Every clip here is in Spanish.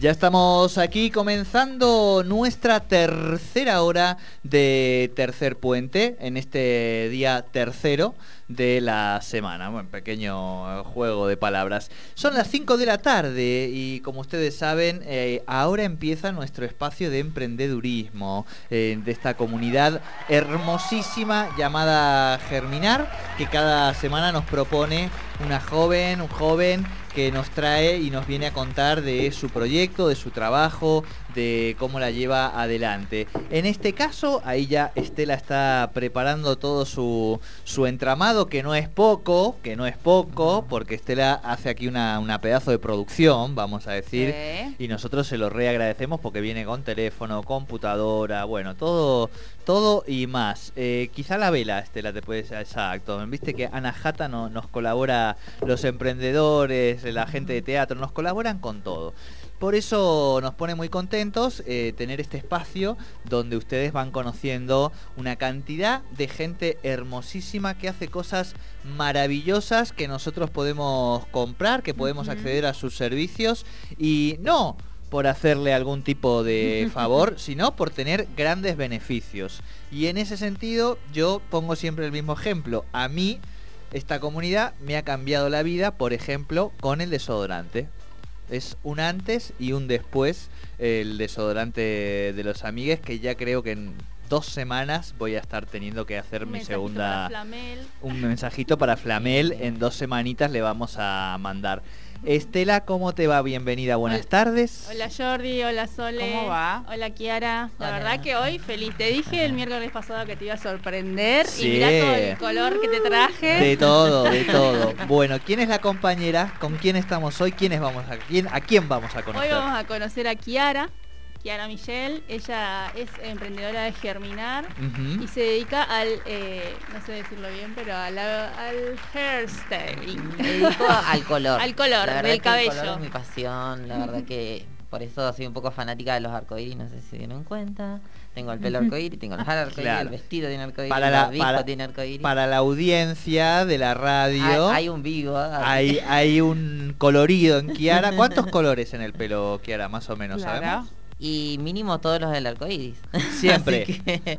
Ya estamos aquí comenzando nuestra tercera hora de Tercer Puente en este día tercero de la semana. Bueno, pequeño juego de palabras. Son las 5 de la tarde y como ustedes saben, eh, ahora empieza nuestro espacio de emprendedurismo eh, de esta comunidad hermosísima llamada Germinar, que cada semana nos propone una joven, un joven que nos trae y nos viene a contar de su proyecto, de su trabajo, de cómo la lleva adelante. En este caso, ahí ya Estela está preparando todo su, su entramado, que no es poco, que no es poco, porque Estela hace aquí una, una pedazo de producción, vamos a decir, y nosotros se lo reagradecemos porque viene con teléfono, computadora, bueno, todo, todo y más. Eh, quizá la vela, Estela, te puedes... Exacto. Viste que Ana Jata no, nos colabora, los emprendedores, la gente de teatro, nos colaboran con todo. Por eso nos pone muy contentos eh, tener este espacio donde ustedes van conociendo una cantidad de gente hermosísima que hace cosas maravillosas que nosotros podemos comprar, que podemos acceder a sus servicios y no por hacerle algún tipo de favor, sino por tener grandes beneficios. Y en ese sentido yo pongo siempre el mismo ejemplo. A mí esta comunidad me ha cambiado la vida, por ejemplo, con el desodorante es un antes y un después el desodorante de los amigues que ya creo que en dos semanas voy a estar teniendo que hacer mi segunda un mensajito para Flamel. En dos semanitas le vamos a mandar Estela, ¿cómo te va? Bienvenida, buenas tardes. Hola Jordi, hola Sole. ¿Cómo va? Hola Kiara. La verdad que hoy feliz. Te dije el miércoles pasado que te iba a sorprender y mira todo el color que te traje. De todo, de todo. Bueno, ¿quién es la compañera? ¿Con quién estamos hoy? ¿Quiénes vamos a quién a quién vamos a conocer? Hoy vamos a conocer a Kiara. Kiara Michelle, ella es emprendedora de Germinar y se dedica al, eh, no sé decirlo bien, pero al, al hairstyling. Me dedico al color. al color del cabello. El color es mi pasión, la verdad que por eso soy un poco fanática de los arcoíris, no sé si se dieron cuenta. Tengo el pelo arcoíris, tengo los arcoíris, el vestido tiene arcoíris, para la, para, tiene arcoíris. Para la audiencia de la radio... Hay, un vivo. Hay, hay un colorido en Kiara. ¿Cuántos colores en el pelo, Kiara, más o menos, sabemos? Y mínimo todos los del arco iris. Siempre.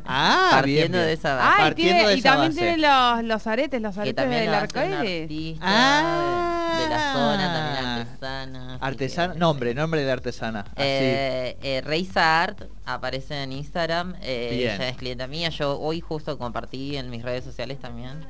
ah, partiendo de esa base. Ah, y, también tiene los, los aretes, los aretes del arco iris. Ah, de, la zona, también artesana. Artesana, nombre, nombre de artesana. Eh, eh, Art aparece en Instagram. Eh, ella es clienta mía. Yo hoy justo compartí en mis redes sociales también.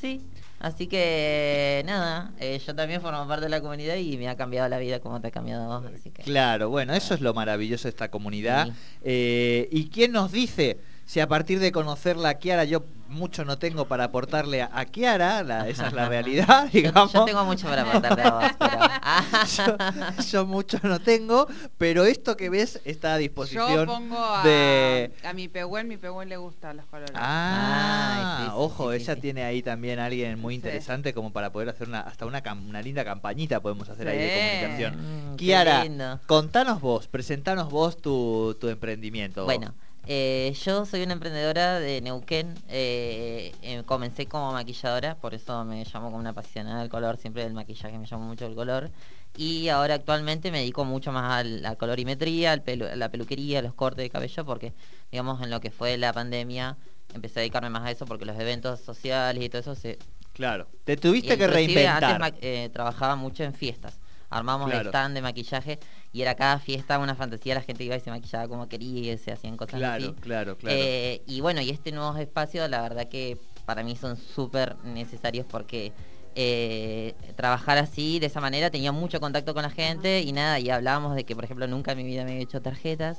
Sí, Así que nada, eh, yo también formo parte de la comunidad y me ha cambiado la vida como te ha cambiado vos. Claro, bueno, eso es lo maravilloso de esta comunidad. Eh, ¿Y quién nos dice si a partir de conocerla a Kiara yo mucho no tengo para aportarle a, Kiara, esa es la realidad, digamos. Yo, tengo mucho para aportarle a vos, yo, mucho no tengo, pero esto que ves está a disposición yo pongo a, de... a mi Pehuen, mi Pehuen le gustan los colores. Ah, ojo, ella tiene ahí también alguien muy interesante como para poder hacer una hasta una, una linda campañita podemos hacer ahí de comunicación. Mm, Kiara, contanos vos, presentanos vos tu, tu emprendimiento. Bueno, eh, yo soy una emprendedora de Neuquén, eh, eh, comencé como maquilladora, por eso me llamo como una apasionada del color, siempre del maquillaje me llamo mucho el color. Y ahora actualmente me dedico mucho más a la colorimetría, a la peluquería, a los cortes de cabello, porque digamos en lo que fue la pandemia empecé a dedicarme más a eso porque los eventos sociales y todo eso se... Claro, te tuviste que reinventar. Antes trabajaba mucho en fiestas, armamos el stand de maquillaje y era cada fiesta una fantasía, la gente iba y se maquillaba como quería y se hacían cosas claro, así. Claro, claro, eh, y bueno, y este nuevo espacio, la verdad que para mí son súper necesarios porque eh, trabajar así, de esa manera, tenía mucho contacto con la gente y nada, y hablábamos de que, por ejemplo, nunca en mi vida me había hecho tarjetas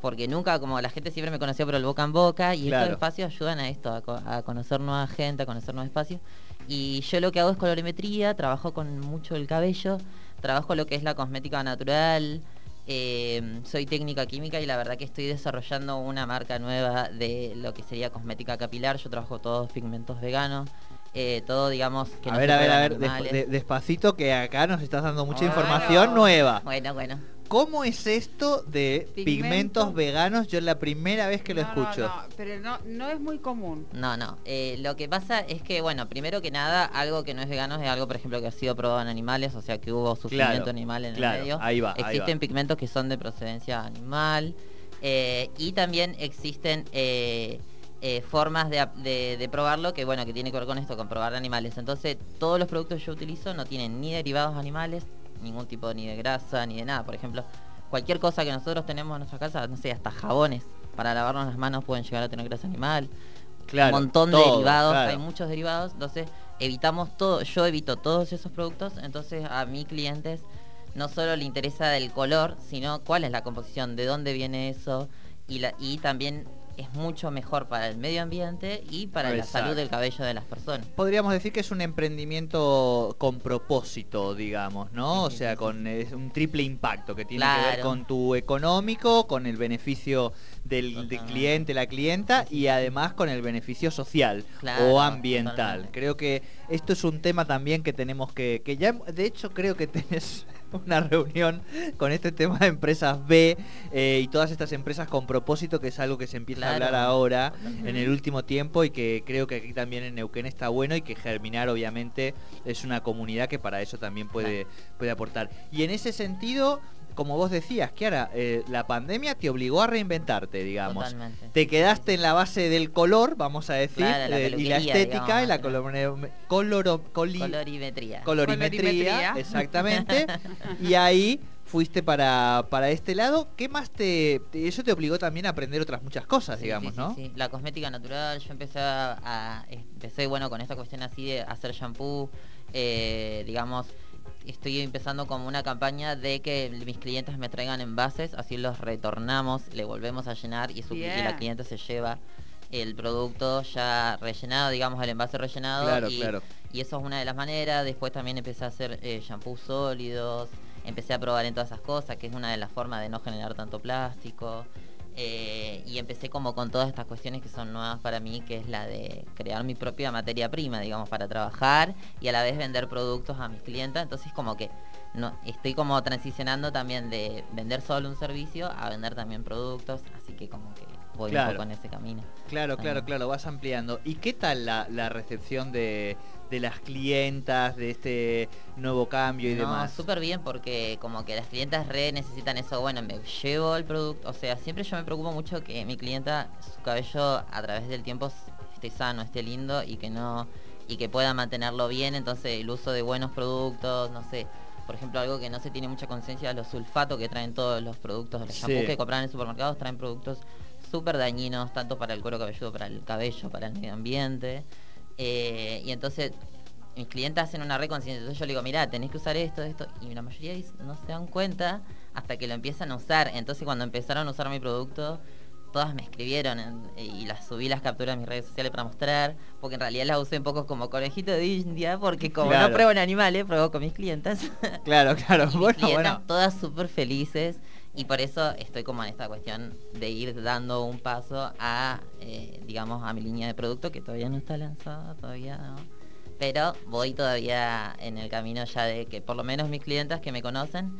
porque nunca, como la gente siempre me conoció por el boca en boca, y estos espacios ayudan a esto, a, a, conocer nueva gente, a conocer nuevos espacios. Y yo lo que hago es colorimetría, trabajo con mucho el cabello, trabajo lo que es la cosmética natural, eh, soy técnica química y la verdad que estoy desarrollando una marca nueva de lo que sería cosmética capilar. Yo trabajo todos pigmentos veganos. Eh, todo digamos que a ver a ver a ver despacito que acá nos estás dando mucha información nueva bueno bueno ¿Cómo es esto de pigmentos veganos? Yo es la primera vez que lo escucho. No, pero no, no es muy común. No, no. Eh, lo que pasa es que, bueno, primero que nada, algo que no es vegano es algo, por ejemplo, que ha sido probado en animales, o sea, que hubo sufrimiento animal en el medio. Ahí va. Existen pigmentos que son de procedencia animal eh, y también existen eh, formas de, de, probarlo que, bueno, que tiene que ver con esto, con probar animales. Entonces, todos los productos que yo utilizo no tienen ni derivados animales, ningún tipo ni de grasa ni de nada. Por ejemplo, cualquier cosa que nosotros tenemos en nuestra casa, no sé, hasta jabones para lavarnos las manos pueden llegar a tener grasa animal. Claro, un montón de derivados, hay muchos derivados, entonces evitamos todo, yo evito todos esos productos, entonces a mis clientes no solo le interesa del color, sino cuál es la composición, de dónde viene eso y, la, y también es mucho mejor para el medio ambiente y para la salud del cabello de las personas. Podríamos decir que es un emprendimiento con propósito, digamos, ¿no? o sea, con un triple impacto que tiene que ver con tu económico, con el beneficio del, cliente, la clienta y además con el beneficio social o ambiental. Creo que esto es un tema también que tenemos que, que ya, de hecho creo que tenés una reunión con este tema de empresas B eh, y todas estas empresas con propósito, que es algo que se empieza a hablar ahora en el último tiempo y que creo que aquí también en Neuquén está bueno y que Germinar obviamente es una comunidad que para eso también puede, puede aportar. Y en ese sentido como vos decías, Kiara, eh, la pandemia te obligó a reinventarte, digamos. Te quedaste en la base del color, vamos a decir, eh, y la estética y la colorimetría. colorimetría. exactamente. y ahí fuiste para, para este lado. ¿Qué más te, Eso te obligó también a aprender otras muchas cosas, digamos, ¿no? Sí, la cosmética natural. Yo empecé a, Empecé, bueno, con esta cuestión así de hacer shampoo, eh, digamos estoy empezando como una campaña de que mis clientes me traigan envases, así los retornamos, le volvemos a llenar y, la cliente se lleva el producto ya rellenado, digamos, el envase rellenado. y, y eso es una de las maneras. Después también empecé a hacer eh, shampoos sólidos, empecé a probar en todas esas cosas, que es una de las formas de no generar tanto plástico. Eh, y empecé como con todas estas cuestiones que son nuevas para mí, que es la de crear mi propia materia prima, digamos, para trabajar y a la vez vender productos a mis clientes. Entonces como que no, estoy como transicionando también de vender solo un servicio a vender también productos, así que como que voy un poco en ese camino. Claro, claro, claro, vas ampliando. ¿Y qué tal la, recepción de, las clientas, de este nuevo cambio y no, demás? súper bien porque como que las clientas re necesitan eso, bueno, me llevo el producto, o sea, siempre yo me preocupo mucho que mi clienta, su cabello a través del tiempo esté sano, esté lindo y que no y que pueda mantenerlo bien, entonces el uso de buenos productos, no sé, por ejemplo, algo que no se tiene mucha conciencia, los sulfatos que traen todos los productos, los shampoos que compran en supermercados traen productos súper dañinos, tanto para el cuero cabelludo, para el cabello, para el medio ambiente. Eh, y entonces mis clientes hacen una reconciencia. Entonces yo le digo, mira, tenés que usar esto, esto. Y la mayoría no se dan cuenta hasta que lo empiezan a usar. Entonces cuando empezaron a usar mi producto, todas me escribieron y las subí las capturas a mis redes sociales para mostrar, porque en realidad las usé un poco como conejito de India, porque como no pruebo en animales, pruebo con mis clientes. Claro, claro. bueno, todas súper felices. Y por eso estoy como en esta cuestión de ir dando un paso a, eh, digamos, a mi línea de producto que todavía no está lanzada, todavía no. Pero voy todavía en el camino ya de que por lo menos mis clientes que me conocen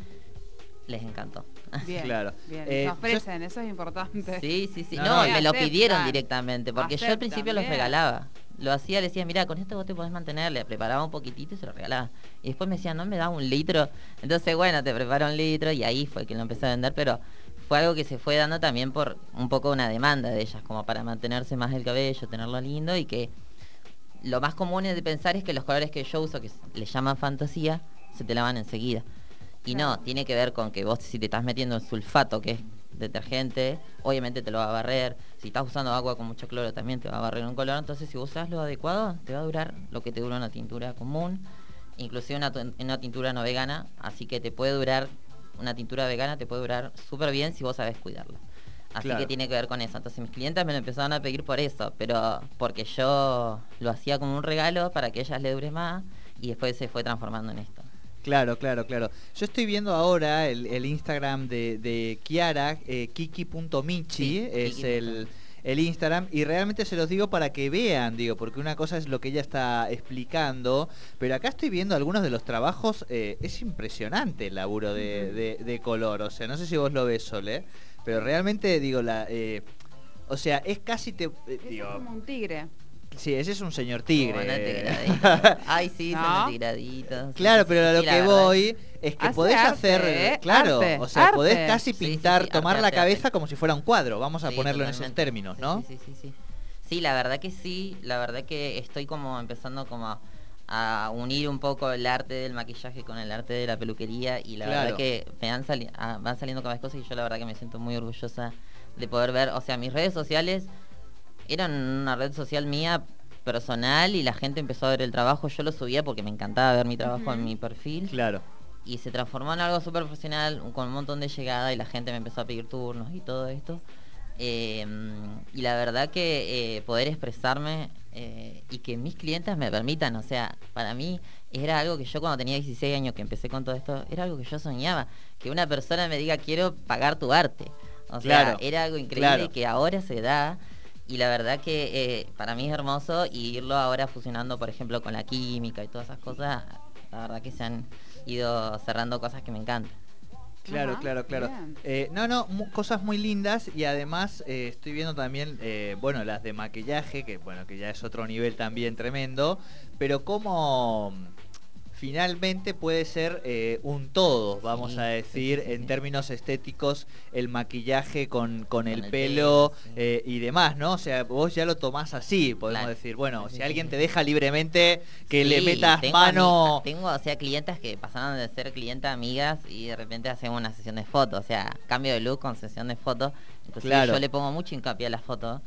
les encantó. Bien, claro. Bien, eh, ofrecen, eso es importante. Sí, sí, sí. No, me lo pidieron directamente, porque yo al principio los regalaba lo hacía, le decía, mira, con esto vos te podés mantener, le preparaba un poquitito y se lo regalaba. Y después me decía, no me da un litro. Entonces, bueno, te preparo un litro y ahí fue que lo empecé a vender, pero fue algo que se fue dando también por un poco una demanda de ellas, como para mantenerse más el cabello, tenerlo lindo y que lo más común de pensar es que los colores que yo uso, que le llaman fantasía, se te lavan enseguida. Y no, tiene que ver con que vos si te estás metiendo el sulfato, que es detergente, obviamente te lo va a barrer. Si estás usando agua con mucho cloro también te va a barrer un color. Entonces si usas lo adecuado, te va a durar lo que te dura una tintura común, inclusive una, una tintura no vegana. Así que te puede durar, una tintura vegana te puede durar súper bien si vos sabes cuidarla. Así que tiene que ver con eso. Entonces mis clientes me lo empezaron a pedir por eso, pero porque yo lo hacía como un regalo para que ellas le dure más y después se fue transformando en esto. Claro, claro, claro. Yo estoy viendo ahora el, Instagram de, de Kiara, eh, kiki.michi, es el el Instagram y realmente se los digo para que vean, digo, porque una cosa es lo que ella está explicando, pero acá estoy viendo algunos de los trabajos, eh, es impresionante el laburo de, color, o sea, no sé si vos lo ves, Sole, pero realmente digo, la... Eh, o sea, es casi te. es como un tigre. Sí, ese es un señor tigre. Ay, sí, son tigraditos. Claro, pero a lo que voy es que podés hacer, ¿eh? claro, o sea, podés casi pintar, tomar la cabeza como si fuera un cuadro, vamos a ponerlo en esos términos, ¿no? Sí, sí, sí, sí. la verdad que sí, la verdad que estoy como empezando como a, unir un poco el arte del maquillaje con el arte de la peluquería y la verdad que me van, ah, van saliendo cada vez cosas y yo la verdad que me siento muy orgullosa de poder ver, o sea, mis redes sociales eran una red social mía personal y la gente empezó a ver el trabajo. Yo lo subía porque me encantaba ver mi trabajo en mi perfil. Claro. Y se transformó en algo súper profesional, con un montón de llegada y la gente me empezó a pedir turnos y todo esto. Em, y la verdad que eh, poder expresarme eh, y que mis clientes me permitan, o sea, para mí era algo que yo cuando tenía 16 años que empecé con todo esto, era algo que yo soñaba, que una persona me diga quiero pagar tu arte. O sea, era algo increíble que ahora se da y la verdad que eh, para mí es hermoso y irlo ahora fusionando, por ejemplo, con la química y todas esas cosas, la verdad que se han ido cerrando cosas que me encantan. Claro, claro, claro. Eh, no, no, cosas muy lindas y además eh, estoy viendo también, bueno, las de maquillaje, que bueno, que ya es otro nivel también tremendo, pero como finalmente puede ser eh, un todo, vamos a decir, en términos estéticos, el maquillaje con, con, el, pelo, eh, y demás, ¿no? O sea, vos ya lo tomás así, podemos decir, bueno, si alguien te deja libremente que le metas mano... tengo, o sea, clientes que pasaron de ser clientes amigas y de repente hacemos una sesión de fotos, o sea, cambio de look con sesión de fotos, entonces yo le pongo mucho hincapié a las fotos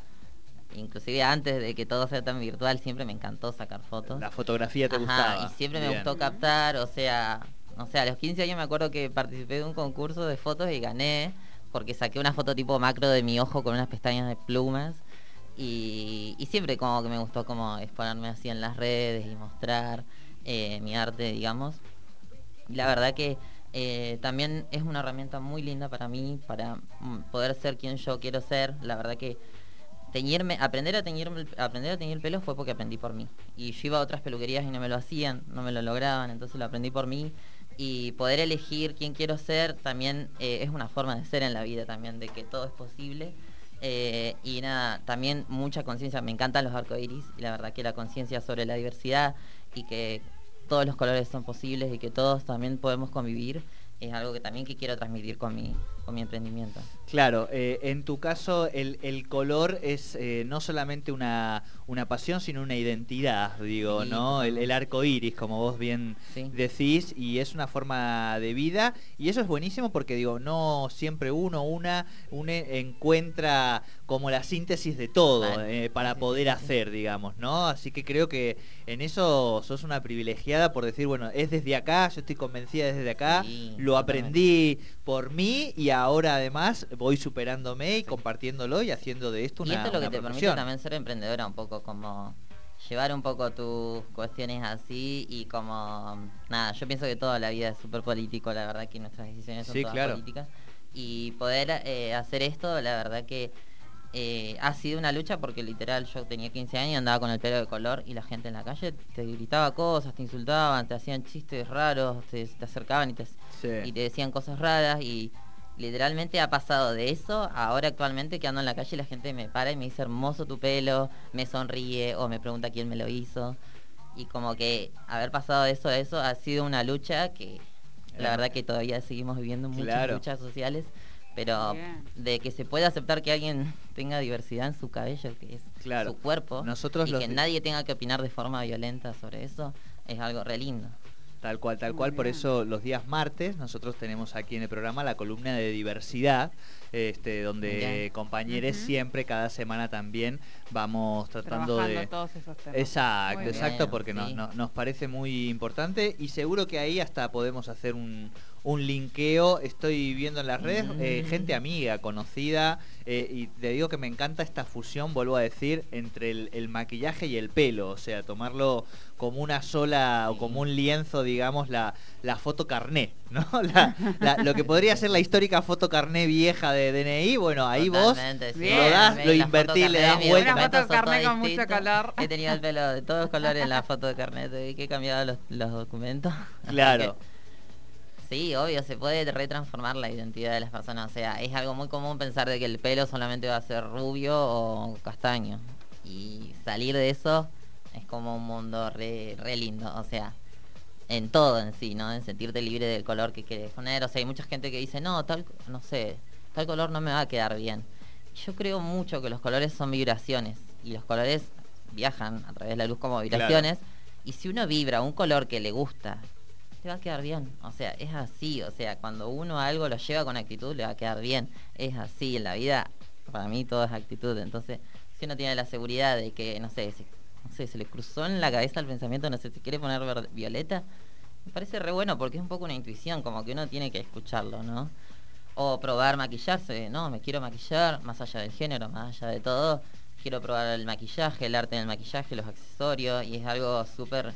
inclusive antes de que todo sea tan virtual, siempre me encantó sacar fotos. La fotografía te gustaba. Y siempre me gustó captar, o sea, no sé, a los 15 años me acuerdo que participé de un concurso de fotos y gané, porque saqué una foto tipo macro de mi ojo con unas pestañas de plumas. Y, siempre como que me gustó como exponerme así en las redes y mostrar eh, mi arte, digamos. la verdad que eh, también es una herramienta muy linda para mí, para mm, poder ser quien yo quiero ser. La verdad que teñirme, aprender a teñirme, aprender a teñir el pelo fue porque aprendí por mí. Y yo iba a otras peluquerías y no me lo hacían, no me lo lograban, entonces lo aprendí por mí. Y poder elegir quién quiero ser también eh, es una forma de ser en la vida también, de que todo es posible. Eh, y nada, también mucha conciencia, me encantan los arcoíris y la verdad que la conciencia sobre la diversidad y que todos los colores son posibles y que todos también podemos convivir es algo que también que quiero transmitir con con mi emprendimiento. Claro, eh, en tu caso el, el color es eh, no solamente una, una, pasión, sino una identidad, digo, ¿no? El, arco iris, como vos bien decís, y es una forma de vida, y eso es buenísimo porque digo, no siempre uno, una, une, encuentra como la síntesis de todo eh, para poder hacer, digamos, ¿no? Así que creo que en eso sos una privilegiada por decir, bueno, es desde acá, yo estoy convencida desde acá, lo aprendí por mí y ahora además voy superándome y compartiéndolo y haciendo de esto una Y esto es lo que te permite también ser emprendedora un poco como llevar un poco tus cuestiones así y como nada, yo pienso que toda la vida es súper político, la verdad que nuestras decisiones son todas políticas. Y poder eh, hacer esto, la verdad que eh, ha sido una lucha porque literal yo tenía 15 años y andaba con el pelo de color y la gente en la calle te gritaba cosas, te insultaban, te hacían chistes raros, te, acercaban y te, y te decían cosas raras y literalmente ha pasado de eso ahora actualmente que ando en la calle y la gente me para y me dice hermoso tu pelo, me sonríe o me pregunta quién me lo hizo. Y como que haber pasado de eso a eso ha sido una lucha que la verdad que todavía seguimos viviendo muchas luchas sociales pero de que se pueda aceptar que alguien tenga diversidad en su cabello, que es su cuerpo, Nosotros y que nadie tenga que opinar de forma violenta sobre eso, es algo re lindo. Tal cual, tal cual. Por eso los días martes nosotros tenemos aquí en el programa la columna de diversidad, este, donde compañeros siempre, cada semana también vamos tratando de... Todos esos temas. Exacto, exacto, porque nos, nos parece muy importante y seguro que ahí hasta podemos hacer un, un linkeo, estoy viendo en las redes, eh, mm. gente amiga, conocida, eh, y te digo que me encanta esta fusión, vuelvo a decir, entre el, maquillaje y el pelo, o sea, tomarlo como una sola o como un lienzo, digamos, la, la foto carné, ¿no? lo que podría ser la histórica foto carné vieja de DNI, bueno, ahí vos lo das, lo invertís, le das vuelta. Una foto carné con mucho color. He tenido el pelo de todos colores en la foto de carnet, que he cambiado los, los documentos. Claro. Sí, obvio, se puede retransformar la identidad de las personas. O sea, es algo muy común pensar de que el pelo solamente va a ser rubio o castaño. Y salir de eso es como un mundo re, lindo. O sea, en todo en sí, ¿no? En sentirte libre del color que quieres poner. O sea, hay mucha gente que dice, no, tal, no sé, tal color no me va a quedar bien. Yo creo mucho que los colores son vibraciones. Y los colores viajan a través de la luz como vibraciones. Y si uno vibra un color que le gusta te va a quedar bien. O sea, es así. O sea, cuando uno algo lo lleva con actitud, le va a quedar bien. Es así. En la vida, para mí, todo es actitud. Entonces, si uno tiene la seguridad de que, no sé, se, no sé, se le cruzó en la cabeza el pensamiento, no sé, si quiere poner violeta, me parece re bueno porque es un poco una intuición, como que uno tiene que escucharlo, ¿no? O probar maquillarse, no, me quiero maquillar, más allá del género, más allá de todo. Quiero probar el maquillaje, el arte del maquillaje, los accesorios, y es algo súper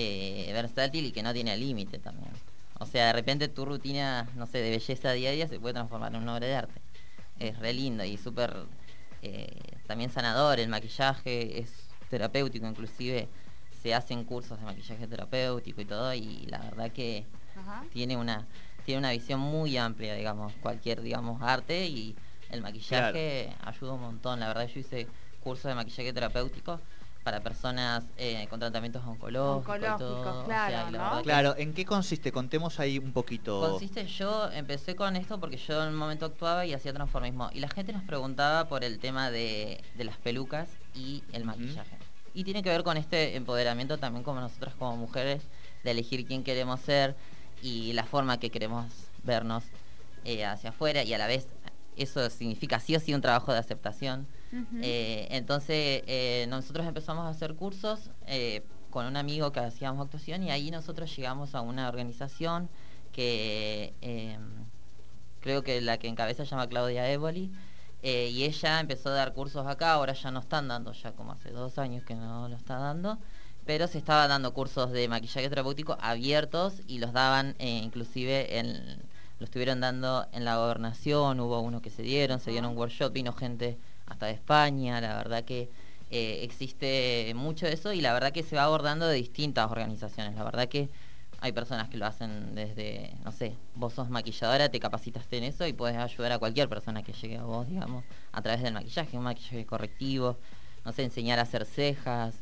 eh, versátil y que no tiene límite también. O sea, de repente tu rutina, no sé, de belleza diaria se puede transformar en una obra de arte. Es re lindo y súper eh, también sanador. El maquillaje es terapéutico, inclusive se hacen cursos de maquillaje terapéutico y todo y la verdad que tiene una tiene una visión muy amplia, digamos, cualquier digamos arte y el maquillaje ayuda un montón. La verdad yo hice cursos de maquillaje terapéutico para personas eh, con tratamientos oncológicos. Oncológicos, claro. Claro, ¿en qué consiste? Contemos ahí un poquito. Consiste, yo empecé con esto porque yo en un momento actuaba y hacía transformismo. Y la gente nos preguntaba por el tema de, las pelucas y el maquillaje. Y tiene que ver con este empoderamiento también como nosotras como mujeres, de elegir quién queremos ser y la forma que queremos vernos eh, hacia afuera y a la vez eso significa sí o sí un trabajo de aceptación eh, entonces eh, nosotros empezamos a hacer cursos eh, con un amigo que hacíamos actuación y ahí nosotros llegamos a una organización que em, creo que la que encabeza se llama Claudia Evoli. y ella empezó a dar cursos acá, ahora ya no están dando, ya como hace dos años que no lo está dando, pero se estaba dando cursos de maquillaje terapéutico abiertos y los daban inclusive en, lo estuvieron dando en la gobernación, hubo uno que se dieron, se dieron un workshop, vino gente hasta de España, la verdad que eh, existe mucho de eso y la verdad que se va abordando de distintas organizaciones, la verdad que hay personas que lo hacen desde, no sé, vos sos maquilladora, te capacitaste en eso y puedes ayudar a cualquier persona que llegue a vos, digamos, a través del maquillaje, un maquillaje correctivo, no sé, enseñar a hacer cejas,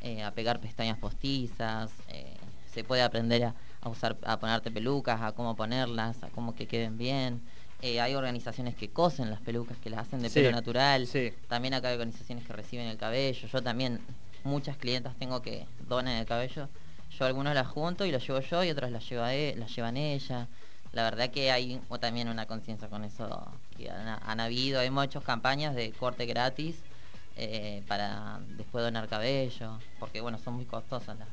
eh, a pegar pestañas postizas, eh, se puede aprender a, a, usar, a ponerte pelucas, a cómo ponerlas, a cómo que queden bien. Eh, hay organizaciones que cosen las pelucas, que las hacen de pelo natural. También acá hay organizaciones que reciben el cabello. Yo también, muchas clientas tengo que donan el cabello. Yo algunos las junto y los llevo yo y otros las, lleva e, las llevan ella. La verdad que hay también una conciencia con eso que han, habido. Hay muchas campañas de corte gratis eh, para después donar cabello, porque bueno, son muy costosas las,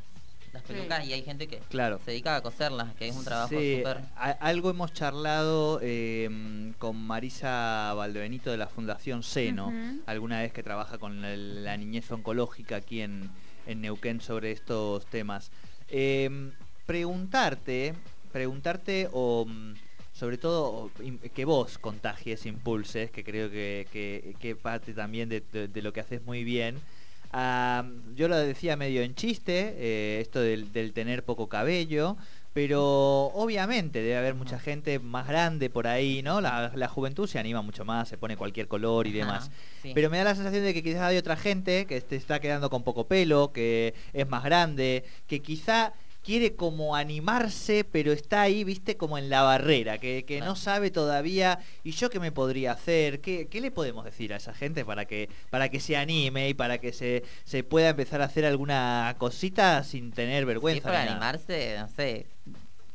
pelucas y hay gente que claro. se dedica a coserlas, que es un trabajo súper... Algo hemos charlado em, con Marisa Valdebenito de la Fundación Seno, alguna vez que trabaja con la, niñez oncológica aquí en, Neuquén sobre estos temas. Em, preguntarte, preguntarte o mm, sobre todo que vos contagies, impulses, que creo que, que, parte también de, lo que haces muy bien, yo lo decía medio en chiste, eh, esto del, tener poco cabello, pero obviamente debe haber mucha gente más grande por ahí, ¿no? La, juventud se anima mucho más, se pone cualquier color y demás. Pero me da la sensación de que quizás hay otra gente que te está quedando con poco pelo, que es más grande, que quizá quiere como animarse, pero está ahí, viste, como en la barrera, que, no sabe todavía, ¿y yo qué me podría hacer? ¿Qué, le podemos decir a esa gente para que, para que se anime y para que se, se pueda empezar a hacer alguna cosita sin tener vergüenza? para animarse, no sé,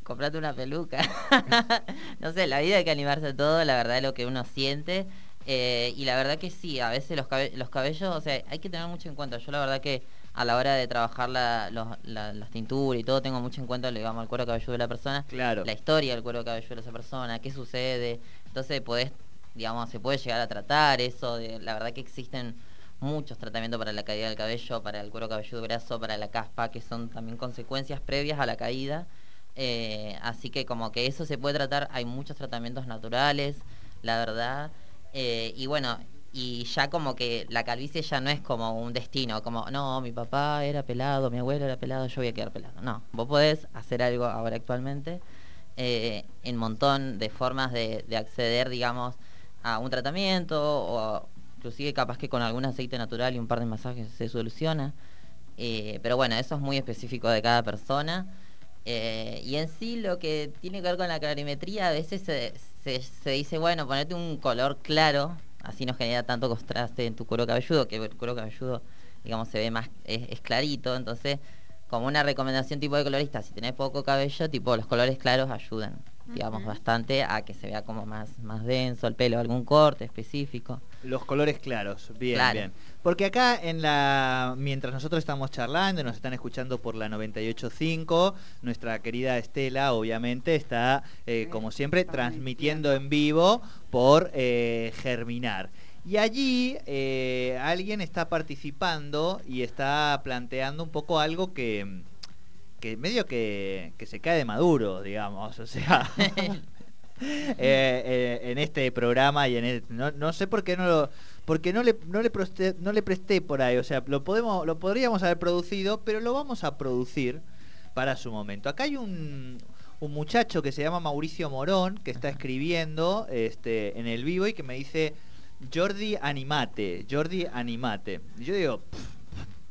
comprate una peluca. no sé, la vida hay que animarse a todo, la verdad es lo que uno siente. Eh, y la verdad que sí, a veces los, los cabellos, o sea, hay que tener mucho en cuenta. Yo la verdad que a la hora de trabajar la, las tinturas y todo, tengo mucho en cuenta digamos, el cuero cabelludo de la persona, claro. la historia del cuero cabelludo de esa persona, qué sucede. Entonces podés, digamos, se puede llegar a tratar eso. De, la verdad que existen muchos tratamientos para la caída del cabello, para el cuero cabelludo graso, para la caspa, que son también consecuencias previas a la caída. Eh, así que como que eso se puede tratar, hay muchos tratamientos naturales, la verdad. Eh, y bueno, y ya como que la calvicie ya no es como un destino, como, no, mi papá era pelado, mi abuelo era pelado, yo voy a quedar pelado. No, vos podés hacer algo ahora actualmente eh, en montón de formas de, acceder, digamos, a un tratamiento o inclusive capaz que con algún aceite natural y un par de masajes se soluciona. Eh, pero bueno, eso es muy específico de cada persona. Eh, y en sí lo que tiene que ver con la clarimetría, a veces se, se dice, bueno, ponete un color claro así no genera tanto contraste en tu cuero cabelludo, que el cuero cabelludo, digamos, se ve más, es, clarito, entonces, como una recomendación tipo de colorista, si tenés poco cabello, tipo los colores claros ayudan, digamos, bastante a que se vea como más, más denso el pelo, algún corte específico. Los colores claros, bien, bien. Porque acá en la mientras nosotros estamos charlando, nos están escuchando por la 985, nuestra querida Estela obviamente está eh, como siempre transmitiendo en vivo por eh, Germinar. Y allí eh, alguien está participando y está planteando un poco algo que, que medio que, que se cae de maduro, digamos. O sea, Eh, eh, en este programa y en no, no, sé por qué no lo porque no le no le presté, no le presté por ahí, o sea, lo podemos lo podríamos haber producido, pero lo vamos a producir para su momento. Acá hay un, un muchacho que se llama Mauricio Morón que está escribiendo este en el vivo y que me dice Jordi animate, Jordi animate. Y yo digo,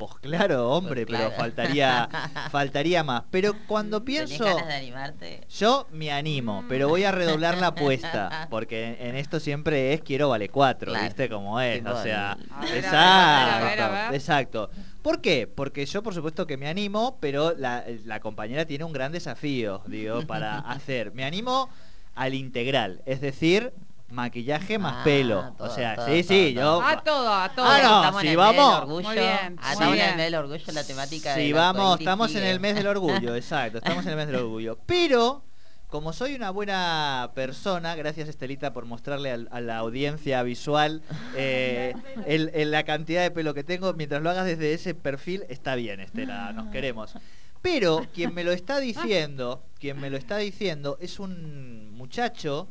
pues claro, hombre, pero faltaría faltaría más. Pero cuando pienso de animarte? Yo me animo, pero voy a redoblar la apuesta, porque en, esto siempre es quiero vale cuatro, ¿viste cómo es? o sea, exacto, exacto. ¿Por qué? Porque yo por supuesto que me animo, pero la, la compañera tiene un gran desafío, digo, para hacer. Me animo al integral, es decir, maquillaje más ah, pelo. o sea, sí, sí, yo. A todo, a todo. Ah, no, si vamos. Orgullo, muy bien, estamos en el mes del orgullo, la temática. Si vamos, estamos en el mes del orgullo, exacto, estamos en el mes del orgullo. Pero. Como soy una buena persona, gracias Estelita por mostrarle a, la audiencia visual eh, la cantidad de pelo que tengo, mientras lo hagas desde ese perfil, está bien Estela, nos queremos. Pero quien me lo está diciendo, quien me lo está diciendo es un muchacho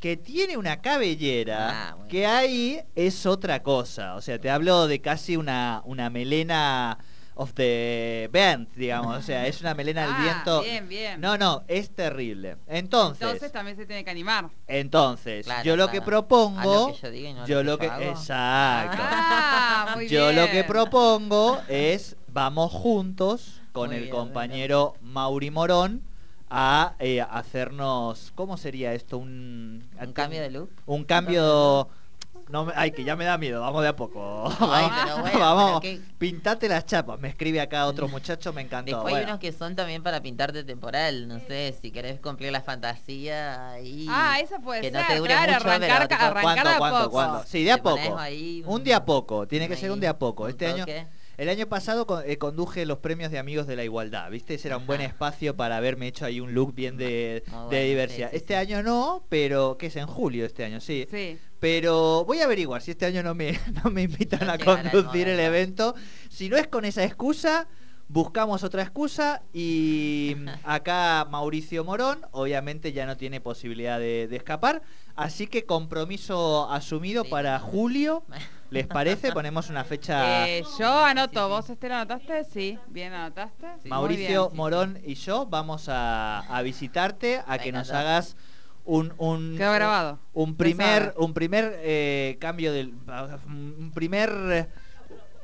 que tiene una cabellera ah, que ahí es otra cosa. O sea, te hablo de casi una, una melena of the band, digamos. O sea, es una melena del ah, viento. Bien, bien. No, no, es terrible. Entonces. Entonces también se tiene que animar. Entonces, yo lo que propongo. yo, lo que. exacto. Ah, yo lo que propongo es vamos juntos con el compañero Mauri Morón a eh, hacernos, ¿cómo sería esto? Un, ¿Un cambio de look. Un cambio... No, ay, que ya me da miedo, vamos de a poco. vamos, pintate las chapas. Me escribe acá otro muchacho, me encantó. Después hay unos que son también para pintarte temporal. No sé, si querés cumplir la fantasía ahí. Ah, esa puede que ser. No te dure mucho, arrancar, arrancar ¿cuánto, poco. Sí, de a poco. un día a poco. Tiene que ser un día a poco. Este año. El año pasado eh, conduje los premios de Amigos de la Igualdad, ¿viste? Ese era un buen espacio para haberme hecho ahí un look bien de, diversidad. este año no, pero que es en julio este año, sí. Sí. Pero voy a averiguar si este año no me, no me invitan a conducir el evento. Si no es con esa excusa, buscamos otra excusa y acá Mauricio Morón obviamente ya no tiene posibilidad de, escapar, así que compromiso asumido para julio. ¿Les parece? Ponemos una fecha. Eh, yo anoto, ¿vos Esther anotaste? Sí, bien anotaste. Mauricio Morón y yo vamos a, visitarte, a que nos hagas un, un, grabado. un primer, un primer eh, cambio del. Un primer.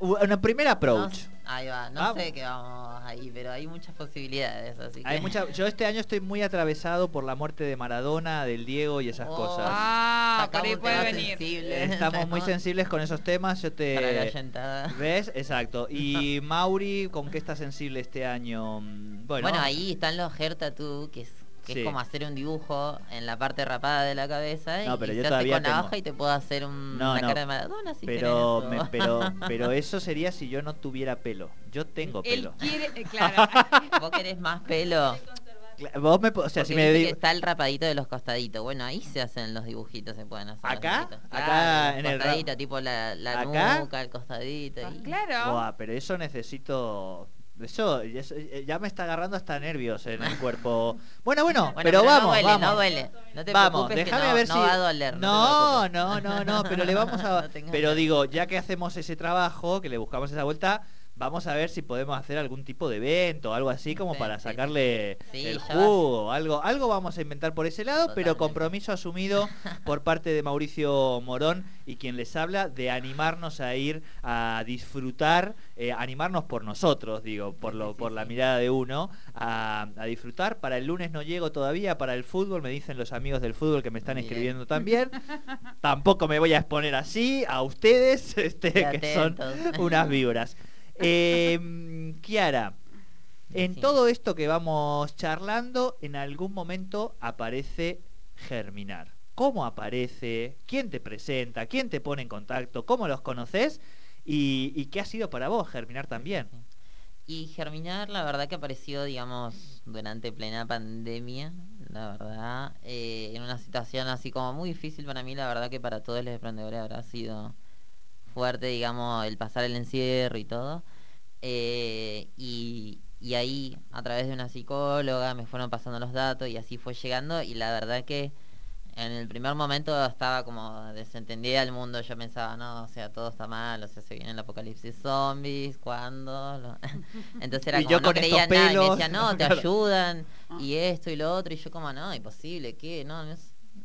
Un primer approach. Ahí va, no sé qué vamos ahí, pero hay muchas posibilidades. Así hay mucha, yo este año estoy muy atravesado por la muerte de Maradona, del Diego y esas oh, cosas. Ah, por ahí puede venir. Estamos muy sensibles con esos temas. Yo te. ¿Ves? Exacto. Y Mauri, ¿con qué está sensible este año? Bueno, bueno ahí están los Tattoo, que es que es como hacer un dibujo en la parte rapada de la cabeza no, pero y yo todavía con la hoja y te puedo hacer un, una cara de Maradona si pero, pero, pero eso sería si yo no tuviera pelo. Yo tengo pelo. Él quiere, eh, claro. Vos querés más pelo. Vos me, o sea, si me digo... está el rapadito de los costaditos. Bueno, ahí se hacen los dibujitos, se pueden hacer. ¿Acá? Acá en el costadito, tipo la, la nuca, el costadito. Ah, claro. pero eso necesito eso, ya me está agarrando hasta nervios en el cuerpo. Bueno, bueno, pero, vamos, no duele, vamos. No duele. No te vamos, déjame no, ver si. Va a doler, no, no, no, no, pero le vamos a. pero digo, ya que hacemos ese trabajo, que le buscamos esa vuelta, vamos a ver si podemos hacer algún tipo de evento, algo así como para sacarle el jugo, algo, algo vamos a inventar por ese lado, pero compromiso asumido por parte de Mauricio Morón y quien les habla de animarnos a ir a disfrutar, eh, animarnos por nosotros, digo, por lo, por la mirada de uno, a, disfrutar. Para el lunes no llego todavía, para el fútbol, me dicen los amigos del fútbol que me están escribiendo también. Tampoco me voy a exponer así a ustedes, este, que son unas vibras. Eh, Kiara, en todo esto que vamos charlando, en algún momento aparece Germinar. ¿Cómo aparece? ¿Quién te presenta? ¿Quién te pone en contacto? ¿Cómo los conoces? ¿Y, qué ha sido para vos Germinar también? Y Germinar, la verdad que apareció, digamos, durante plena pandemia, la verdad, eh, en una situación así como muy difícil para mí, la verdad que para todos los emprendedores habrá sido fuerte, digamos, el pasar el encierro y todo. Eh, y, ahí, a través de una psicóloga, me fueron pasando los datos y así fue llegando. Y la verdad que en el primer momento estaba como desentendida el mundo. Yo pensaba, no, o sea, todo está mal, o sea, se viene el apocalipsis zombies, ¿cuándo? Entonces era como, no creía nada. Y me decía, no, te ayudan, ah. y esto y lo otro. Y yo, como, no, imposible, ¿qué? No, no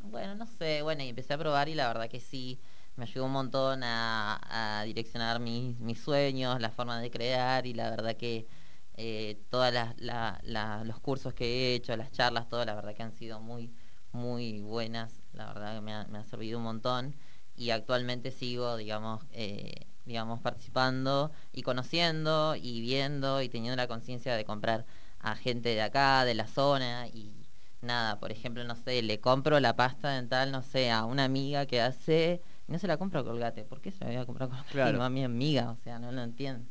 bueno, no sé. Bueno, y empecé a probar y la verdad que sí me ayudó un montón a, direccionar mis, sueños, la forma de crear y la verdad que eh, todos los cursos que he hecho, las charlas, todo, la verdad que han sido muy, muy buenas, la verdad que me ha, servido un montón. Y actualmente sigo, digamos, eh, digamos, participando y conociendo y viendo y teniendo la conciencia de comprar a gente de acá, de la zona. Y nada, por ejemplo, no sé, le compro la pasta dental, no sé, a una amiga que hace no se la compra Colgate. ¿Por qué se la voy a comprar Colgate? Claro. a mi amiga, o sea, no lo entiendo.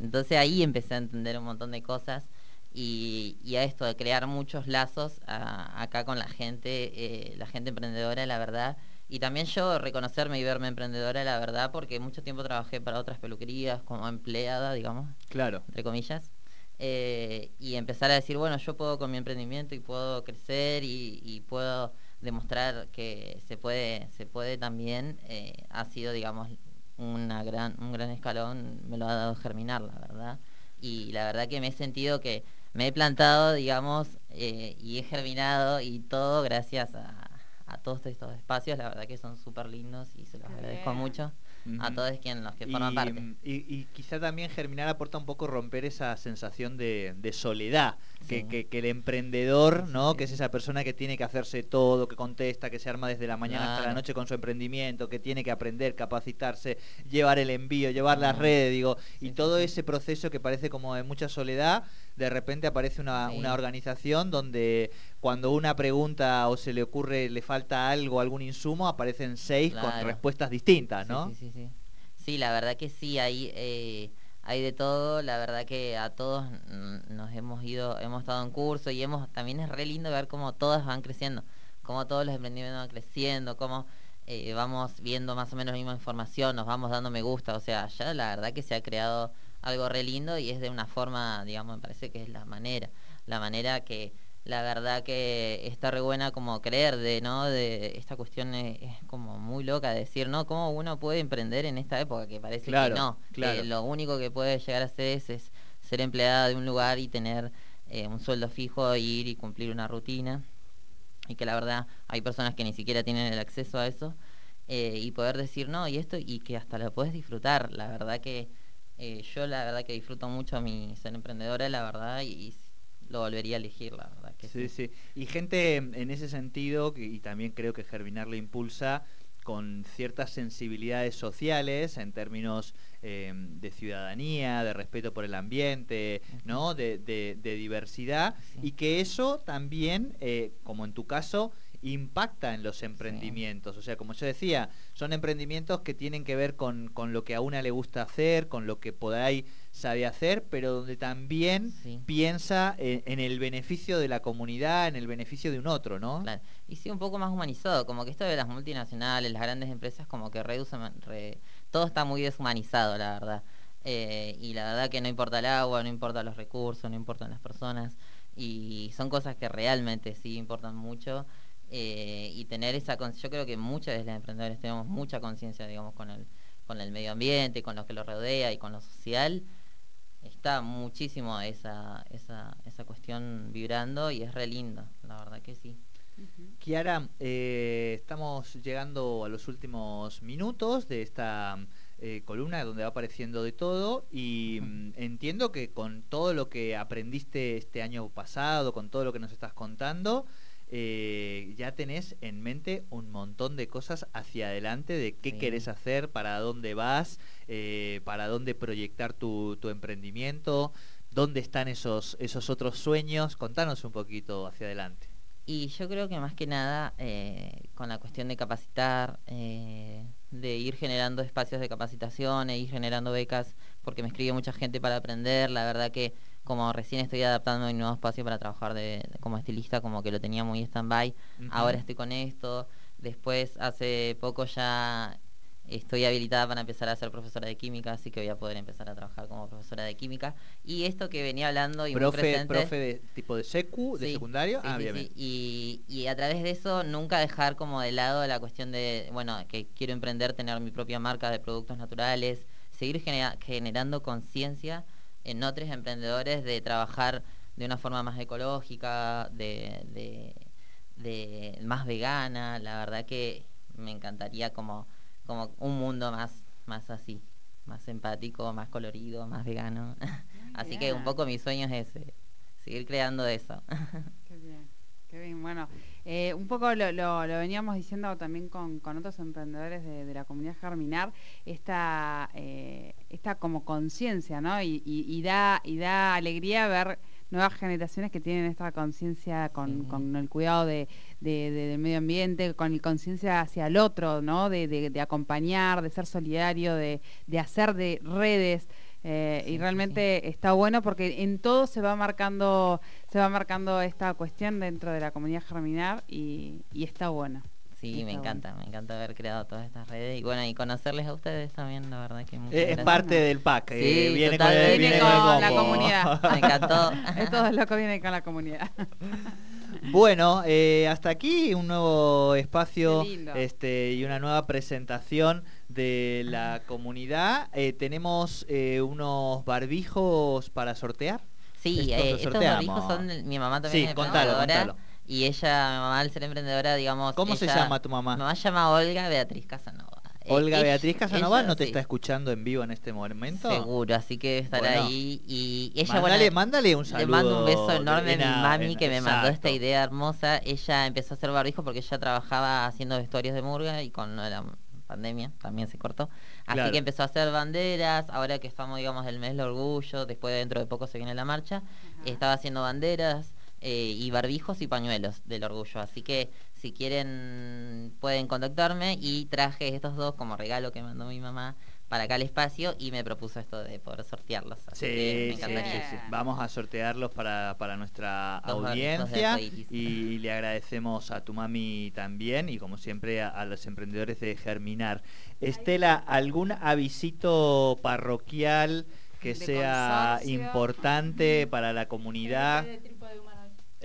Entonces ahí empecé a entender un montón de cosas y, a esto de crear muchos lazos acá con la gente, eh, la gente emprendedora, la verdad. Y también yo reconocerme y verme emprendedora, la verdad, porque mucho tiempo trabajé para otras peluquerías como empleada, digamos. Claro. Entre comillas. Eh, y empezar a decir, bueno, yo puedo con mi emprendimiento y puedo crecer y puedo demostrar que se puede, se puede también, eh, ha sido, digamos, una gran, un gran escalón, me lo ha dado germinar, la verdad. Y la verdad que me he sentido que me he plantado, digamos, eh, y he germinado y todo gracias a, a todos estos espacios, la verdad que son súper lindos y se los agradezco mucho a todos quien, los que forman parte. Y, quizá también Germinar aporta un poco romper esa sensación de, soledad, que, el emprendedor, ¿no? que es esa persona que tiene que hacerse todo, que contesta, que se arma desde la mañana hasta la noche con su emprendimiento, que tiene que aprender, capacitarse, llevar el envío, llevar las redes, digo, y todo ese proceso que parece como de mucha soledad, de repente aparece una, una, organización donde cuando una pregunta o se le ocurre, le falta algo, algún insumo, aparecen seis con respuestas distintas, ¿no? Sí, sí, sí. Sí, la verdad que sí, hay, eh, hay de todo, la verdad que a todos nos hemos ido, hemos estado en curso y hemos, también es re lindo ver cómo todas van creciendo, cómo todos los emprendimientos van creciendo, cómo eh, vamos viendo más o menos la misma información, nos vamos dando me gusta, o sea, ya la verdad que se ha creado algo re lindo y es de una forma, digamos, me parece que es la manera, la manera que la verdad que está re buena como creer de, ¿no? De esta cuestión es, como muy loca de decir, ¿no? ¿Cómo uno puede emprender en esta época? Que parece que no, que lo único que puede llegar a hacer es, ser empleada de un lugar y tener eh, un sueldo fijo, ir y cumplir una rutina. Y que la verdad hay personas que ni siquiera tienen el acceso a eso. Eh, y poder decir, no, y esto, y que hasta lo puedes disfrutar. La verdad que eh, yo la verdad que disfruto mucho mi ser emprendedora, la verdad, y, lo volvería a elegir, la verdad. Que sí, sí, Y gente en ese sentido, y también creo que Germinar lo impulsa, con ciertas sensibilidades sociales en términos em, de ciudadanía, de respeto por el ambiente, ¿no? de, diversidad, y que eso también, eh, como en tu caso, impacta en los emprendimientos. O sea, como yo decía, son emprendimientos que tienen que ver con, lo que a una le gusta hacer, con lo que podáis sabe hacer, pero donde también piensa en, el beneficio de la comunidad, en el beneficio de un otro, ¿no? Claro. Y sí, un poco más humanizado, como que esto de las multinacionales, las grandes empresas, como que reducen, todo está muy deshumanizado, la verdad. Eh, y la verdad que no importa el agua, no importa los recursos, no importan las personas, y son cosas que realmente sí importan mucho. Eh, y tener esa yo creo que muchos de los emprendedores tenemos mucha conciencia, digamos, con el, con el medio ambiente, con lo que lo rodea y con lo social. Está muchísimo esa, esa, esa cuestión vibrando y es re lindo, la verdad que sí. Kiara, eh, estamos llegando a los últimos minutos de esta eh, columna donde va apareciendo de todo y mm, entiendo que con todo lo que aprendiste este año pasado, con todo lo que nos estás contando, eh, ya tenés en mente un montón de cosas hacia adelante de qué querés hacer, para dónde vas, eh, para dónde proyectar tu, emprendimiento, dónde están esos, esos otros sueños. Contanos un poquito hacia adelante. Y yo creo que más que nada, eh, con la cuestión de capacitar, de ir generando espacios de capacitación e ir generando becas, porque me escribe mucha gente para aprender, la verdad que como recién estoy adaptando mi nuevo espacio para trabajar de, como estilista, como que lo tenía muy stand-by, ahora estoy con esto, después hace poco ya estoy habilitada para empezar a ser profesora de química, así que voy a poder empezar a trabajar como profesora de química. Y esto que venía hablando y profe, muy presente, profe de tipo de secu, de secundario, ah, bien, Y, y, a través de eso nunca dejar como de lado la cuestión de, bueno, que quiero emprender, tener mi propia marca de productos naturales, seguir generando conciencia en otros emprendedores de trabajar de una forma más ecológica, de, de, más vegana. La verdad que me encantaría como, como un mundo más, más así, más empático, más colorido, más vegano. así que un poco mi sueño es ese, seguir creando eso. Qué bien, qué bien. Bueno, eh, un poco lo, lo, veníamos diciendo también con, otros emprendedores de, la comunidad Germinar, esta, eh, esta como conciencia, ¿no? Y, da, y da alegría ver nuevas generaciones que tienen esta conciencia con, el cuidado de, del medio ambiente, con conciencia hacia el otro, ¿no? De, acompañar, de ser solidario, de, hacer de redes. Eh, y realmente está bueno porque en todo se va marcando se va marcando esta cuestión dentro de la comunidad Germinar y, está bueno. Sí, me encanta, me encanta haber creado todas estas redes y bueno, y conocerles a ustedes también, la verdad que eh, Es parte del pack, eh, sí, viene, con, viene con, la comunidad. me encantó. es todo lo que viene con la comunidad. Bueno, hasta aquí un nuevo espacio este, y una nueva presentación de la comunidad. Eh, tenemos eh, unos barbijos para sortear. Sí, eh, estos barbijos son mi mamá también es emprendedora. Y ella, mi mamá al ser emprendedora, digamos... ¿Cómo se llama tu mamá? Mi mamá se llama Olga Beatriz Casanova. Olga Beatriz Casanova no te está escuchando en vivo en este momento. Seguro, así que estar ahí. Y ella, mándale, mándale un saludo. Le mando un beso enorme a mi mami que me mandó esta idea hermosa. Ella empezó a hacer barbijos porque ella trabajaba haciendo vestuarios de murga y con la pandemia también se cortó. Así que empezó a hacer banderas, ahora que estamos, digamos, del mes del orgullo, después dentro de poco se viene la marcha, estaba haciendo banderas eh, y barbijos y pañuelos del orgullo. Así que si quieren pueden contactarme y traje estos dos como regalo que mandó mi mamá para acá el espacio y me propuso esto de poder sortearlos. sí, Vamos a sortearlos para, nuestra audiencia y, le agradecemos a tu mami también y como siempre a, los emprendedores de Germinar. Estela, ¿algún avisito parroquial que sea importante para la comunidad?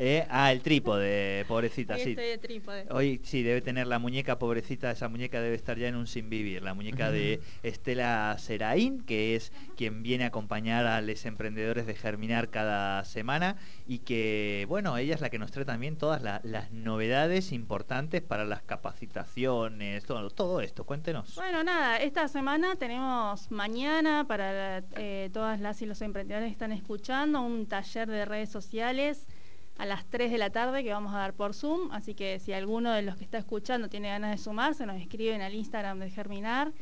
Eh, ah, el trípode, pobrecita, sí. Estoy de trípode. Hoy sí, debe tener la muñeca, pobrecita, esa muñeca debe estar ya en un sin vivir. La muñeca de Estela Seraín, que es quien viene a acompañar a los emprendedores de Germinar cada semana y que, bueno, ella es la que nos trae también todas las novedades importantes para las capacitaciones, todo, todo esto. Cuéntenos. Bueno, nada, esta semana tenemos mañana para eh, todas las y los emprendedores que están escuchando un taller de redes sociales a las 3 de la tarde que vamos a dar por Zoom, así que si alguno de los que está escuchando tiene ganas de sumarse, nos escriben al Instagram de Germinar.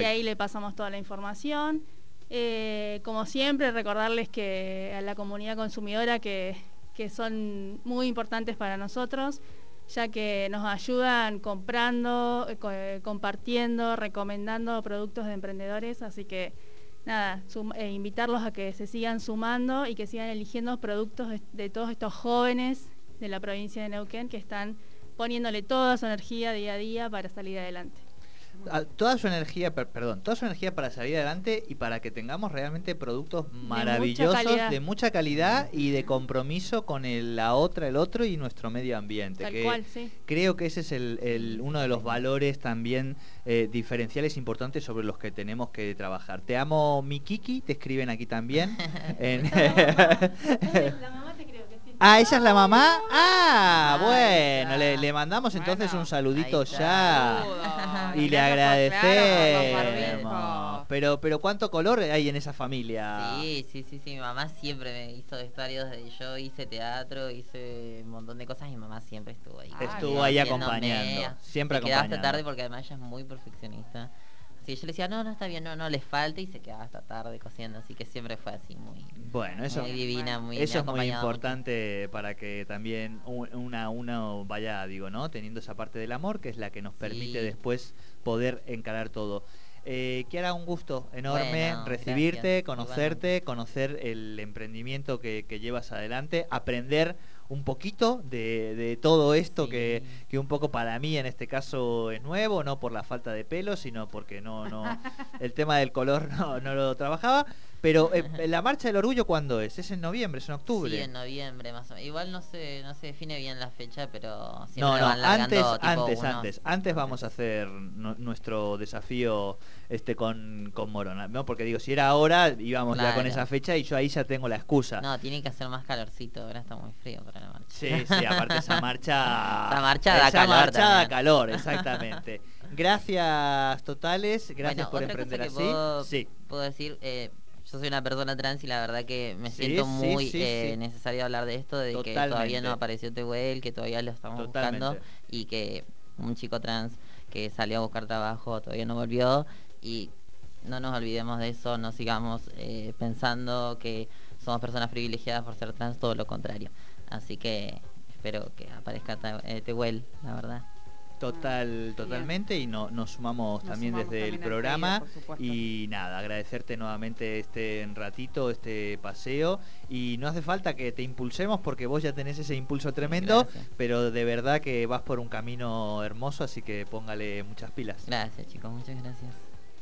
Y ahí le pasamos toda la información. Eh, como siempre, recordarles que a la comunidad consumidora que, que son muy importantes para nosotros, ya que nos ayudan comprando, eh, compartiendo, recomendando productos de emprendedores, así que nada, eh, invitarlos a que se sigan sumando y que sigan eligiendo productos de, todos estos jóvenes de la provincia de Neuquén que están poniéndole toda su energía día a día para salir adelante toda su energía, perdón, toda su energía para salir adelante y para que tengamos realmente productos maravillosos de mucha calidad, y de compromiso con la otra, el otro y nuestro medio ambiente. Creo que ese es el, uno de los valores también eh, diferenciales importantes sobre los que tenemos que trabajar. Te amo, mi Kiki, te escriben aquí también. Ah, ella es la mamá. Ah, bueno, le, mandamos entonces un saludito ya. Y le agradecemos. Pero, pero ¿cuánto color hay en esa familia? Sí, sí, sí, sí. Mi mamá siempre me hizo vestuarios. De, yo hice teatro, hice un montón de cosas y mi mamá siempre estuvo ahí. estuvo ahí acompañando. Siempre acompañando. hasta tarde porque además ella es muy perfeccionista. Sí, yo le decía, no, no está bien, no, no, le falta y se quedaba hasta tarde cociendo, así que siempre fue así muy, bueno, eso, muy divina, muy Eso es muy importante para que también una uno vaya, digo, ¿no? Teniendo esa parte del amor que es la que nos permite después poder encarar todo. Eh, Kiara, un gusto enorme recibirte, conocerte, conocer el emprendimiento que, que llevas adelante, aprender un poquito de, todo esto que, que, un poco para mí en este caso es nuevo, no por la falta de pelo, sino porque no, no, el tema del color no, no lo trabajaba. Pero eh, la marcha del orgullo cuándo es? Es en noviembre, es en octubre. Sí, en noviembre más o menos. Igual no se no se define bien la fecha, pero siempre no, no, antes, antes, antes, antes vamos a hacer nuestro desafío este con, con Morona, ¿no? Porque digo, si era ahora íbamos ya con esa fecha y yo ahí ya tengo la excusa. No, tiene que hacer más calorcito, ahora está muy frío para la marcha. Sí, sí, aparte esa marcha esa marcha da calor. Marcha da calor, exactamente. Gracias totales, gracias por emprender así. sí. Puedo decir eh, yo soy una persona trans y la verdad que me siento muy eh, necesario hablar de esto, de que todavía no apareció Tehuel, que todavía lo estamos buscando y que un chico trans que salió a buscar trabajo todavía no volvió y no nos olvidemos de eso, no sigamos eh, pensando que somos personas privilegiadas por ser trans, todo lo contrario. Así que espero que aparezca eh, Tehuel, la verdad. Total, totalmente y no, nos sumamos también desde el programa y nada, agradecerte nuevamente este ratito, este paseo y no hace falta que te impulsemos porque vos ya tenés ese impulso tremendo, pero de verdad que vas por un camino hermoso, así que póngale muchas pilas. Gracias chicos, muchas gracias.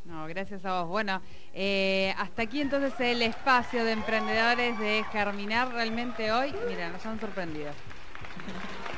No, gracias a vos. Bueno, eh, hasta aquí entonces el espacio de emprendedores de Germinar realmente hoy. Mira, nos han sorprendido.